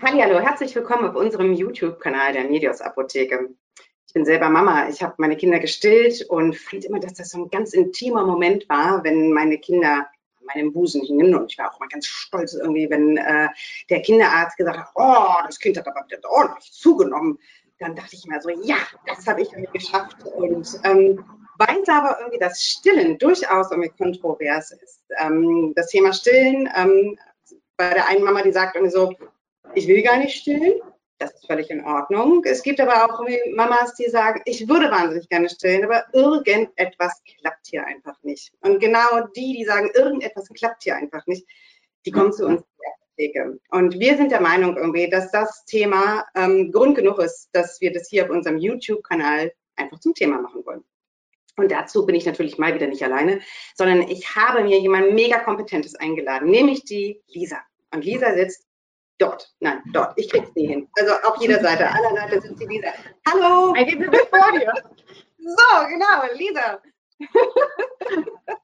Hallo, herzlich willkommen auf unserem YouTube-Kanal der Medios Apotheke. Ich bin selber Mama. Ich habe meine Kinder gestillt und fand immer, dass das so ein ganz intimer Moment war, wenn meine Kinder an meinem Busen hingen. Und ich war auch mal ganz stolz irgendwie, wenn äh, der Kinderarzt gesagt hat, oh, das Kind hat aber ordentlich zugenommen. Dann dachte ich mir so, ja, das habe ich irgendwie geschafft. Und ähm, weiß aber irgendwie, dass Stillen durchaus irgendwie kontrovers ist. Ähm, das Thema Stillen, ähm, bei der einen Mama, die sagt irgendwie so, ich will gar nicht stillen. Das ist völlig in Ordnung. Es gibt aber auch Mamas, die sagen, ich würde wahnsinnig gerne stillen, aber irgendetwas klappt hier einfach nicht. Und genau die, die sagen, irgendetwas klappt hier einfach nicht, die kommen zu uns. Und wir sind der Meinung irgendwie, dass das Thema ähm, Grund genug ist, dass wir das hier auf unserem YouTube-Kanal einfach zum Thema machen wollen. Und dazu bin ich natürlich mal wieder nicht alleine, sondern ich habe mir jemand mega Kompetentes eingeladen, nämlich die Lisa. Und Lisa sitzt Dort, nein, dort. Ich krieg's nie hin. Also auf jeder Seite, aller Seite sind sie Lisa. Hallo! Ich bin vor dir. So, genau, Lisa.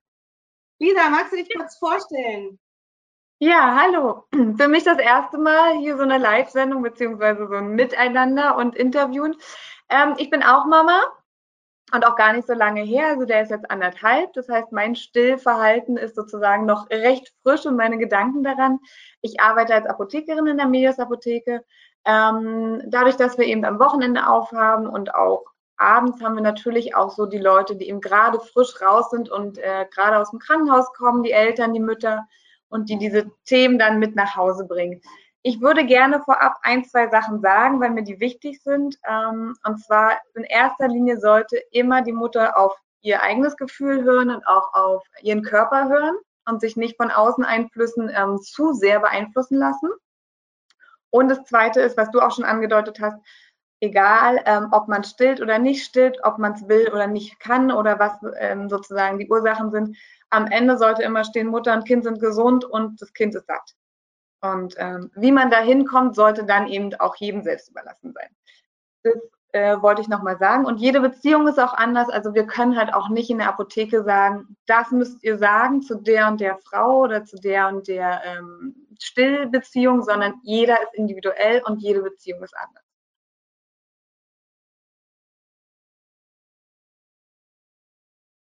Lisa, magst du dich kurz vorstellen? Ja, hallo. Für mich das erste Mal hier so eine Live-Sendung beziehungsweise so ein Miteinander und Interviewen. Ähm, ich bin auch Mama und auch gar nicht so lange her. Also der ist jetzt anderthalb. Das heißt, mein Stillverhalten ist sozusagen noch recht frisch und meine Gedanken daran. Ich arbeite als Apothekerin in der Medias Apotheke. Ähm, dadurch, dass wir eben am Wochenende aufhaben und auch abends haben wir natürlich auch so die Leute, die eben gerade frisch raus sind und äh, gerade aus dem Krankenhaus kommen, die Eltern, die Mütter und die diese Themen dann mit nach Hause bringen. Ich würde gerne vorab ein, zwei Sachen sagen, weil mir die wichtig sind. Ähm, und zwar in erster Linie sollte immer die Mutter auf ihr eigenes Gefühl hören und auch auf ihren Körper hören und sich nicht von Außeneinflüssen ähm, zu sehr beeinflussen lassen. Und das Zweite ist, was du auch schon angedeutet hast, egal ähm, ob man stillt oder nicht stillt, ob man es will oder nicht kann oder was sozusagen die Ursachen sind, am Ende sollte immer stehen, Mutter und Kind sind gesund und das Kind ist satt. Und ähm, wie man da hinkommt, sollte dann eben auch jedem selbst überlassen sein. Das äh, wollte ich nochmal sagen. Und jede Beziehung ist auch anders. Also wir können halt auch nicht in der Apotheke sagen, das müsst ihr sagen zu der und der Frau oder zu der und der ähm, Stillbeziehung, sondern jeder ist individuell und jede Beziehung ist anders.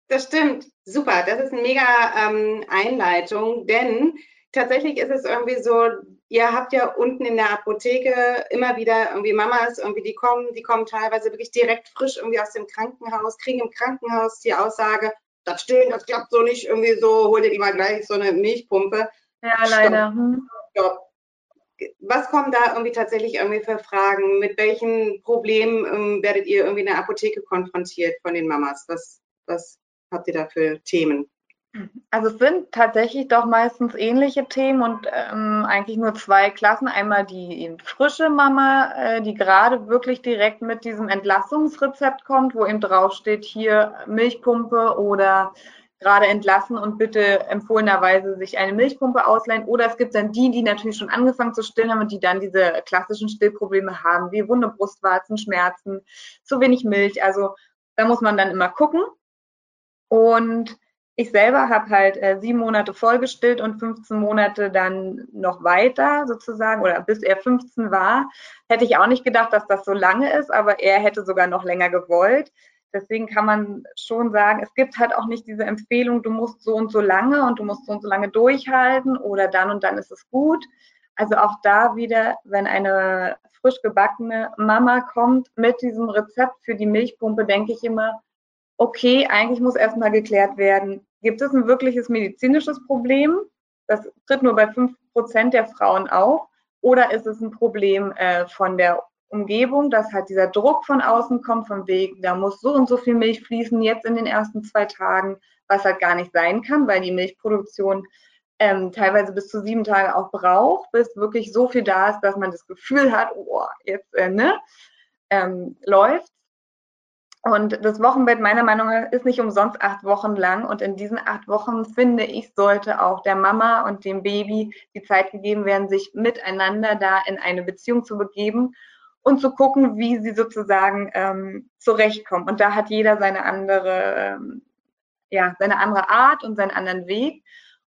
Das stimmt, super. Das ist eine mega ähm, Einleitung, denn tatsächlich ist es irgendwie so, ihr habt ja unten in der Apotheke immer wieder irgendwie Mamas, irgendwie die kommen, die kommen teilweise wirklich direkt frisch irgendwie aus dem Krankenhaus, kriegen im Krankenhaus die Aussage, das Stillen, das klappt so nicht, irgendwie so, hol dir mal gleich so eine Milchpumpe. Ja, leider. Hm. Stopp. Was kommen da irgendwie tatsächlich irgendwie für Fragen? Mit welchen Problemen ähm, werdet ihr irgendwie in der Apotheke konfrontiert von den Mamas? Was, was habt ihr da für Themen? Also es sind tatsächlich doch meistens ähnliche Themen und ähm, eigentlich nur zwei Klassen. Einmal die eben frische Mama, äh, die gerade wirklich direkt mit diesem Entlassungsrezept kommt, wo eben draufsteht, hier Milchpumpe oder gerade entlassen und bitte empfohlenerweise sich eine Milchpumpe ausleihen. Oder es gibt dann die, die natürlich schon angefangen zu stillen haben und die dann diese klassischen Stillprobleme haben, wie wunde Brustwarzen, Schmerzen, zu wenig Milch. Also da muss man dann immer gucken. Und ich selber habe halt äh, sieben Monate vollgestillt und 15 Monate dann noch weiter sozusagen oder bis er 15 war. Hätte ich auch nicht gedacht, dass das so lange ist, aber er hätte sogar noch länger gewollt. Deswegen kann man schon sagen, es gibt halt auch nicht diese Empfehlung, du musst so und so lange und du musst so und so lange durchhalten oder dann und dann ist es gut. Also auch da wieder, wenn eine frisch gebackene Mama kommt mit diesem Rezept für die Milchpumpe, denke ich immer, okay, eigentlich muss erstmal geklärt werden, gibt es ein wirkliches medizinisches Problem? Das tritt nur bei fünf Prozent der Frauen auf. Oder ist es ein Problem äh, von der Umgebung, dass halt dieser Druck von außen kommt, vom Weg, da muss so und so viel Milch fließen jetzt in den ersten zwei Tagen, was halt gar nicht sein kann, weil die Milchproduktion ähm, teilweise bis zu sieben Tage auch braucht, bis wirklich so viel da ist, dass man das Gefühl hat, oh, jetzt äh, ne, ähm, läuft. Und das Wochenbett meiner Meinung nach ist nicht umsonst acht Wochen lang. Und in diesen acht Wochen, finde ich, sollte auch der Mama und dem Baby die Zeit gegeben werden, sich miteinander da in eine Beziehung zu begeben und zu gucken, wie sie sozusagen ähm, zurechtkommen. Und da hat jeder seine andere, ähm, ja, seine andere Art und seinen anderen Weg.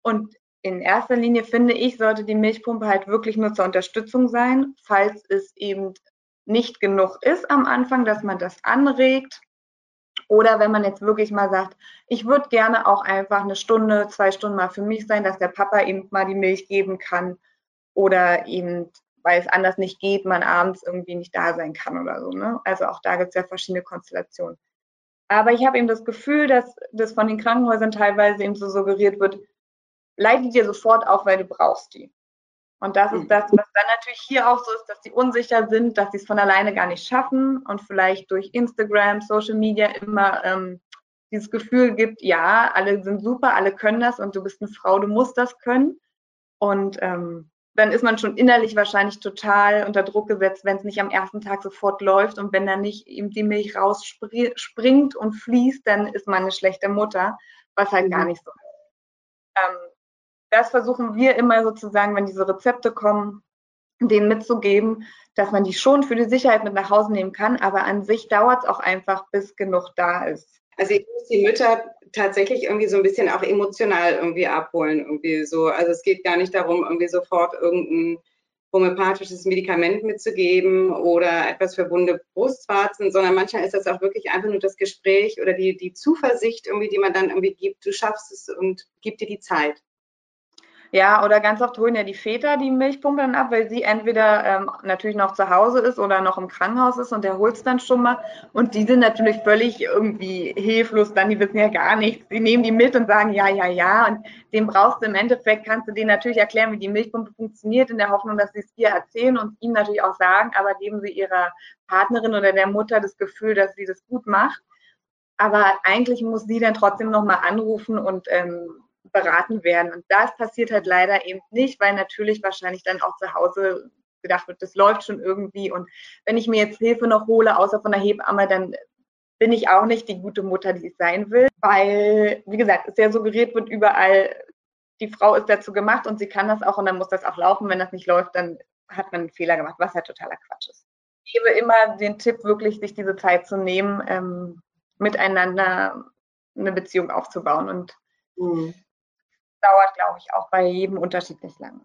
Und in erster Linie finde ich, sollte die Milchpumpe halt wirklich nur zur Unterstützung sein, falls es eben nicht genug ist am Anfang, dass man das anregt. Oder wenn man jetzt wirklich mal sagt, ich würde gerne auch einfach eine Stunde, zwei Stunden mal für mich sein, dass der Papa eben mal die Milch geben kann. Oder eben, weil es anders nicht geht, man abends irgendwie nicht da sein kann oder so. Ne? Also auch da gibt es ja verschiedene Konstellationen. Aber ich habe eben das Gefühl, dass das von den Krankenhäusern teilweise eben so suggeriert wird, leite dir sofort auf, weil du brauchst die. Und das ist mhm. das, was dann natürlich hier auch so ist, dass die unsicher sind, dass sie es von alleine gar nicht schaffen und vielleicht durch Instagram, Social Media immer ähm, dieses Gefühl gibt, ja, alle sind super, alle können das und du bist eine Frau, du musst das können. Und ähm, dann ist man schon innerlich wahrscheinlich total unter Druck gesetzt, wenn es nicht am ersten Tag sofort läuft und wenn dann nicht eben die Milch rausspringt und fließt, dann ist man eine schlechte Mutter, was halt mhm. gar nicht so ist. Ähm, das versuchen wir immer sozusagen, wenn diese Rezepte kommen, denen mitzugeben, dass man die schon für die Sicherheit mit nach Hause nehmen kann, aber an sich dauert es auch einfach, bis genug da ist. Also ich muss die Mütter tatsächlich irgendwie so ein bisschen auch emotional irgendwie abholen, irgendwie so. Also es geht gar nicht darum, irgendwie sofort irgendein homöopathisches Medikament mitzugeben oder etwas für wunde Brustwarzen, sondern manchmal ist das auch wirklich einfach nur das Gespräch oder die, die Zuversicht irgendwie, die man dann irgendwie gibt, du schaffst es und gib dir die Zeit. Ja, oder ganz oft holen ja die Väter die Milchpumpe dann ab, weil sie entweder ähm, natürlich noch zu Hause ist oder noch im Krankenhaus ist und der holt es dann schon mal. Und die sind natürlich völlig irgendwie hilflos dann, die wissen ja gar nichts. Die nehmen die mit und sagen ja, ja, ja. Und dem brauchst du im Endeffekt, kannst du denen natürlich erklären, wie die Milchpumpe funktioniert, in der Hoffnung, dass sie es ihr erzählen und ihm natürlich auch sagen, aber geben sie ihrer Partnerin oder der Mutter das Gefühl, dass sie das gut macht. Aber eigentlich muss sie dann trotzdem nochmal anrufen und ähm, beraten werden. Und das passiert halt leider eben nicht, weil natürlich wahrscheinlich dann auch zu Hause gedacht wird, das läuft schon irgendwie. Und wenn ich mir jetzt Hilfe noch hole, außer von der Hebamme, dann bin ich auch nicht die gute Mutter, die ich sein will, weil, wie gesagt, es ja suggeriert wird überall, die Frau ist dazu gemacht und sie kann das auch und dann muss das auch laufen. Wenn das nicht läuft, dann hat man einen Fehler gemacht, was halt totaler Quatsch ist. Ich gebe immer den Tipp, wirklich sich diese Zeit zu nehmen, ähm, miteinander eine Beziehung aufzubauen und mhm dauert, glaube ich, auch bei jedem unterschiedlich lange.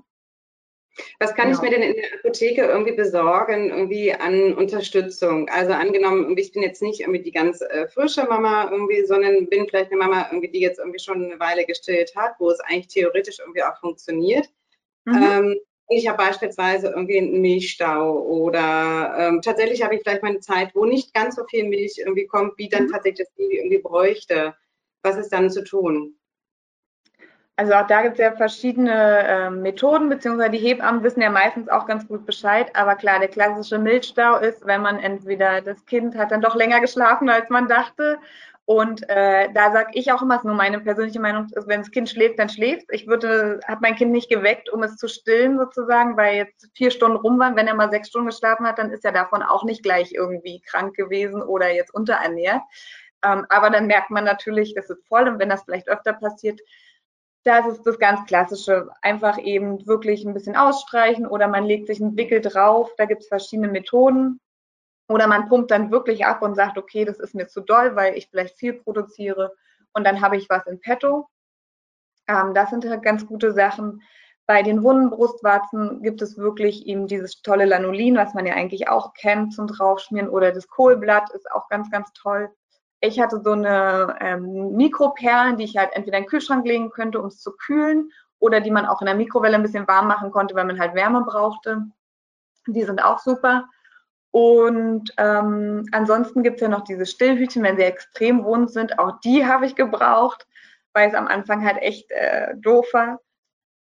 Was kann ja. ich mir denn in der Apotheke irgendwie besorgen, irgendwie an Unterstützung? Also angenommen, ich bin jetzt nicht irgendwie die ganz äh, frische Mama irgendwie, sondern bin vielleicht eine Mama irgendwie, die jetzt irgendwie schon eine Weile gestillt hat, wo es eigentlich theoretisch irgendwie auch funktioniert. Mhm. Ähm, ich habe beispielsweise irgendwie einen Milchstau oder ähm, tatsächlich habe ich vielleicht mal eine Zeit, wo nicht ganz so viel Milch irgendwie kommt, wie dann mhm. tatsächlich das Baby irgendwie bräuchte. Was ist dann zu tun? Also auch da gibt es ja verschiedene äh, Methoden, beziehungsweise die Hebammen wissen ja meistens auch ganz gut Bescheid. Aber klar, der klassische Milchstau ist, wenn man entweder das Kind hat dann doch länger geschlafen, als man dachte. Und äh, da sage ich auch immer, es ist nur meine persönliche Meinung, wenn das Kind schläft, dann schläft. Ich würde, habe mein Kind nicht geweckt, um es zu stillen sozusagen, weil jetzt vier Stunden rum waren. Wenn er mal sechs Stunden geschlafen hat, dann ist er davon auch nicht gleich irgendwie krank gewesen oder jetzt unterernährt. Ähm, aber dann merkt man natürlich, das ist voll und wenn das vielleicht öfter passiert, das ist das ganz Klassische. Einfach eben wirklich ein bisschen ausstreichen oder man legt sich einen Wickel drauf. Da gibt es verschiedene Methoden. Oder man pumpt dann wirklich ab und sagt, okay, das ist mir zu doll, weil ich vielleicht viel produziere und dann habe ich was in petto. Ähm, das sind halt ganz gute Sachen. Bei den wunden Brustwarzen gibt es wirklich eben dieses tolle Lanolin, was man ja eigentlich auch kennt zum Draufschmieren. Oder das Kohlblatt ist auch ganz, ganz toll ich hatte so eine ähm, Mikroperlen, die ich halt entweder in den Kühlschrank legen könnte, um es zu kühlen, oder die man auch in der Mikrowelle ein bisschen warm machen konnte, wenn man halt Wärme brauchte. Die sind auch super. Und ähm, ansonsten gibt es ja noch diese Stillhütchen, wenn sie extrem wund sind. Auch die habe ich gebraucht, weil es am Anfang halt echt äh, doof war.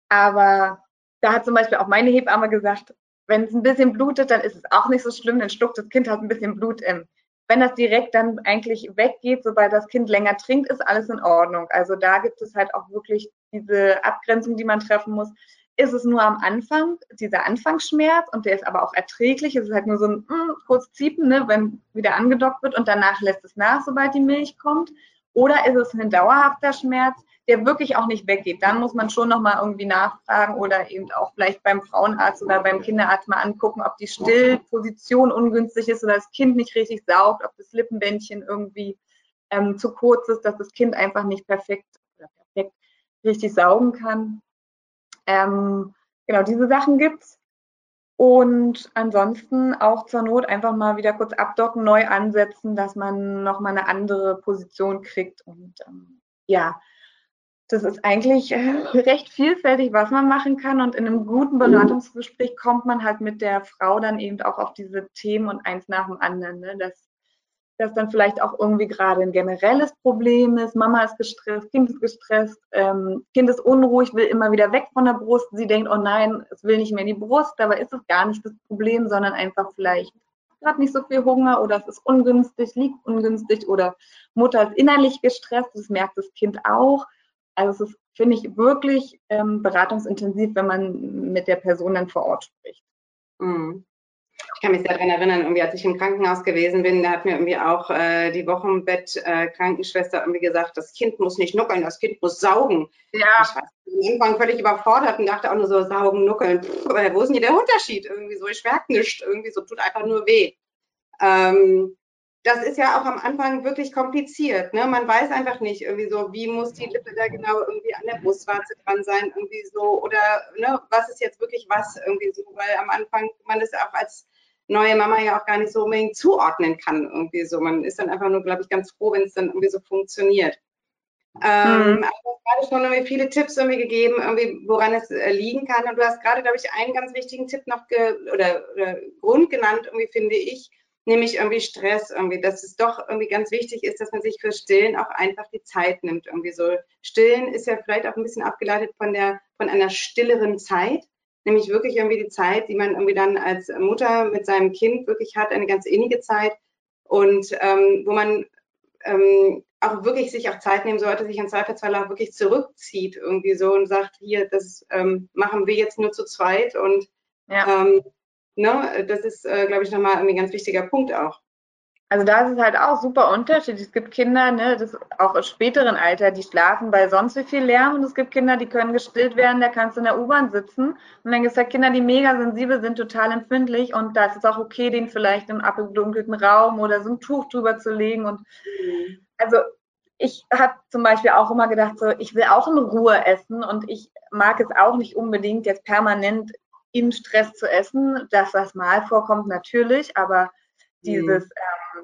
Aber da hat zum Beispiel auch meine Hebamme gesagt, wenn es ein bisschen blutet, dann ist es auch nicht so schlimm, dann schluckt das Kind halt ein bisschen Blut im wenn das direkt dann eigentlich weggeht, sobald das Kind länger trinkt, ist alles in Ordnung. Also da gibt es halt auch wirklich diese Abgrenzung, die man treffen muss. Ist es nur am Anfang, dieser Anfangsschmerz und der ist aber auch erträglich. Es ist halt nur so ein mm, kurz Ziepen, ne, wenn wieder angedockt wird und danach lässt es nach, sobald die Milch kommt. Oder ist es ein dauerhafter Schmerz, der wirklich auch nicht weggeht. Dann muss man schon nochmal irgendwie nachfragen oder eben auch vielleicht beim Frauenarzt oder beim Kinderarzt mal angucken, ob die Stillposition ungünstig ist oder das Kind nicht richtig saugt, ob das Lippenbändchen irgendwie ähm, zu kurz ist, dass das Kind einfach nicht perfekt perfekt richtig saugen kann. Ähm, genau, diese Sachen gibt's. Und ansonsten auch zur Not einfach mal wieder kurz abdocken, neu ansetzen, dass man nochmal eine andere Position kriegt. Und ähm, ja, das ist eigentlich äh, recht vielfältig, was man machen kann. Und in einem guten Beratungsgespräch kommt man halt mit der Frau dann eben auch auf diese Themen und eins nach dem anderen. Ne? Dass, dass dann vielleicht auch irgendwie gerade ein generelles Problem ist. Mama ist gestresst, Kind ist gestresst, ähm, Kind ist unruhig, will immer wieder weg von der Brust. Sie denkt, oh nein, es will nicht mehr in die Brust. Dabei ist es gar nicht das Problem, sondern einfach vielleicht gerade nicht so viel Hunger oder es ist ungünstig, liegt ungünstig oder Mutter ist innerlich gestresst. Das merkt das Kind auch. Also es ist, finde ich, wirklich ähm, beratungsintensiv, wenn man mit der Person dann vor Ort spricht. Mhm. Ich kann mich daran erinnern, irgendwie, als ich im Krankenhaus gewesen bin, da hat mir irgendwie auch äh, die Wochenbett-Krankenschwester äh, irgendwie gesagt, das Kind muss nicht nuckeln, das Kind muss saugen. Ja. Ich war irgendwann völlig überfordert und dachte auch nur so, saugen, nuckeln, pff, wo ist denn hier der Unterschied? Irgendwie so, ich merke nichts, irgendwie so, tut einfach nur weh. Ähm, das ist ja auch am Anfang wirklich kompliziert. Ne? Man weiß einfach nicht irgendwie so, wie muss die Lippe da genau irgendwie an der Brustwarze dran sein, irgendwie so, oder ne, was ist jetzt wirklich was irgendwie so, weil am Anfang man das auch als neue Mama ja auch gar nicht so unbedingt zuordnen kann irgendwie so. Man ist dann einfach nur, glaube ich, ganz froh, wenn es dann irgendwie so funktioniert. Ähm, mhm. Also gerade schon irgendwie viele Tipps irgendwie gegeben, irgendwie, woran es äh, liegen kann. Und du hast gerade, glaube ich, einen ganz wichtigen Tipp noch oder, oder Grund genannt, irgendwie finde ich, nämlich irgendwie Stress, irgendwie, dass es doch irgendwie ganz wichtig ist, dass man sich für Stillen auch einfach die Zeit nimmt. Irgendwie so. Stillen ist ja vielleicht auch ein bisschen abgeleitet von der, von einer stilleren Zeit, nämlich wirklich irgendwie die Zeit, die man irgendwie dann als Mutter mit seinem Kind wirklich hat, eine ganz innige Zeit und ähm, wo man ähm, auch wirklich sich auch Zeit nehmen sollte, sich in Zweifelsfall auch wirklich zurückzieht irgendwie so und sagt, hier, das ähm, machen wir jetzt nur zu zweit und ja. ähm, Ne? Das ist, äh, glaube ich, nochmal ein ganz wichtiger Punkt auch. Also da ist es halt auch super unterschiedlich. Es gibt Kinder, ne, das auch im späteren Alter, die schlafen bei sonst wie viel Lärm und es gibt Kinder, die können gestillt werden, da kannst du in der U-Bahn sitzen. Und dann gibt es halt Kinder, die mega sensibel sind, total empfindlich und da ist es auch okay, den vielleicht im abgedunkelten Raum oder so ein Tuch drüber zu legen. Und mhm. also ich habe zum Beispiel auch immer gedacht, so, ich will auch in Ruhe essen und ich mag es auch nicht unbedingt jetzt permanent im Stress zu essen. Dass das mal vorkommt, natürlich, aber dieses, mhm.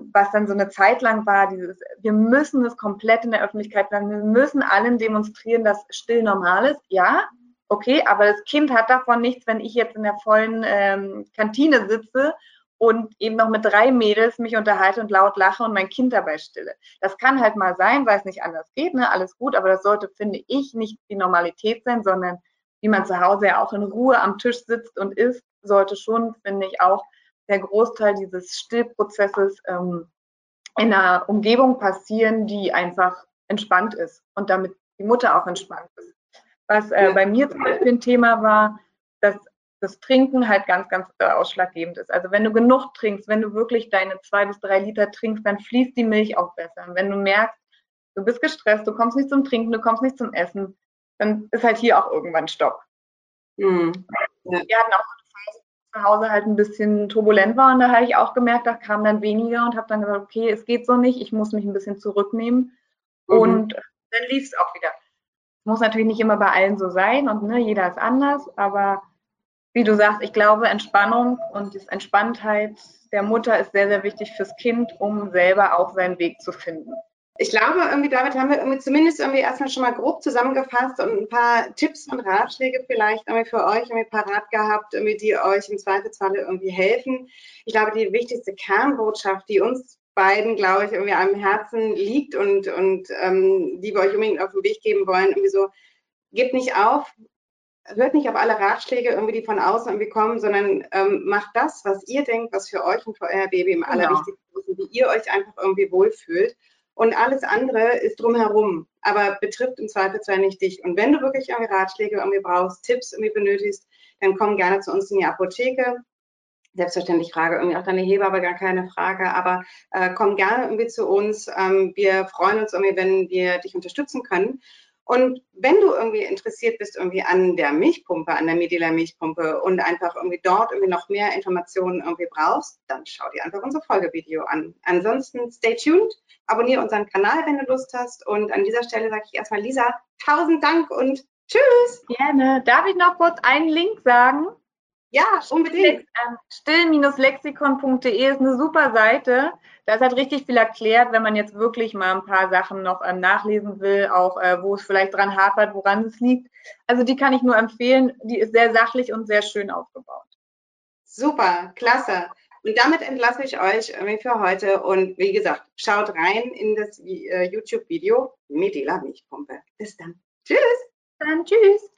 ähm, was dann so eine Zeit lang war, dieses, wir müssen es komplett in der Öffentlichkeit sagen, wir müssen allen demonstrieren, dass still normal ist. Ja, okay, aber das Kind hat davon nichts, wenn ich jetzt in der vollen ähm, Kantine sitze und eben noch mit drei Mädels mich unterhalte und laut lache und mein Kind dabei stille. Das kann halt mal sein, weil es nicht anders geht, ne? alles gut, aber das sollte, finde ich, nicht die Normalität sein, sondern wie man zu Hause ja auch in Ruhe am Tisch sitzt und isst, sollte schon, finde ich, auch der Großteil dieses Stillprozesses ähm, in einer Umgebung passieren, die einfach entspannt ist und damit die Mutter auch entspannt ist. Was äh, bei mir zum Beispiel ein Thema war, dass das Trinken halt ganz, ganz äh, ausschlaggebend ist. Also wenn du genug trinkst, wenn du wirklich deine zwei bis drei Liter trinkst, dann fließt die Milch auch besser. Und wenn du merkst, du bist gestresst, du kommst nicht zum Trinken, du kommst nicht zum Essen, dann ist halt hier auch irgendwann Stopp. Mhm. Ja. Wir hatten auch eine Phase, zu Hause halt ein bisschen turbulent war und da habe ich auch gemerkt, da kam dann weniger und habe dann gesagt, okay, es geht so nicht, ich muss mich ein bisschen zurücknehmen mhm. und dann lief es auch wieder. Muss natürlich nicht immer bei allen so sein und ne, jeder ist anders, aber wie du sagst, ich glaube, Entspannung und die Entspanntheit der Mutter ist sehr, sehr wichtig fürs Kind, um selber auch seinen Weg zu finden ich glaube, irgendwie damit haben wir irgendwie zumindest irgendwie erstmal schon mal grob zusammengefasst und ein paar Tipps und Ratschläge vielleicht irgendwie für euch irgendwie parat gehabt, irgendwie, die euch im Zweifelsfall irgendwie helfen. Ich glaube, die wichtigste Kernbotschaft, die uns beiden, glaube ich, irgendwie am Herzen liegt und, und ähm, die wir euch unbedingt auf den Weg geben wollen, irgendwie so, gebt nicht auf, hört nicht auf alle Ratschläge irgendwie, die von außen irgendwie kommen, sondern ähm, macht das, was ihr denkt, was für euch und für euer Baby im genau. allerwichtigsten ist, wie ihr euch einfach irgendwie wohlfühlt und alles andere ist drumherum, aber betrifft im Zweifelsfall nicht dich. Und wenn du wirklich irgendwie Ratschläge irgendwie brauchst, Tipps irgendwie benötigst, dann komm gerne zu uns in die Apotheke. Selbstverständlich frage irgendwie auch deine Hebamme, gar keine Frage, aber äh, komm gerne irgendwie zu uns. Ähm, wir freuen uns irgendwie, wenn wir dich unterstützen können. Und wenn du irgendwie interessiert bist irgendwie an der Milchpumpe, an der Medela Milchpumpe und einfach irgendwie dort irgendwie noch mehr Informationen irgendwie brauchst, dann schau dir einfach unser Folgevideo an. Ansonsten stay tuned, abonniere unseren Kanal, wenn du Lust hast. Und an dieser Stelle sage ich erstmal Lisa, tausend Dank und Tschüss. Gerne. Darf ich noch kurz einen Link sagen? Ja, unbedingt. Ähm, still-lexikon.de ist eine super Seite. Da ist halt richtig viel erklärt, wenn man jetzt wirklich mal ein paar Sachen noch ähm, nachlesen will, auch äh, wo es vielleicht dran hapert, woran es liegt. Also die kann ich nur empfehlen. Die ist sehr sachlich und sehr schön aufgebaut. Super, klasse. Und damit entlasse ich euch für heute. Und wie gesagt, schaut rein in das äh, YouTube-Video Medela Milchpumpe. Bis dann. Tschüss. Dann tschüss.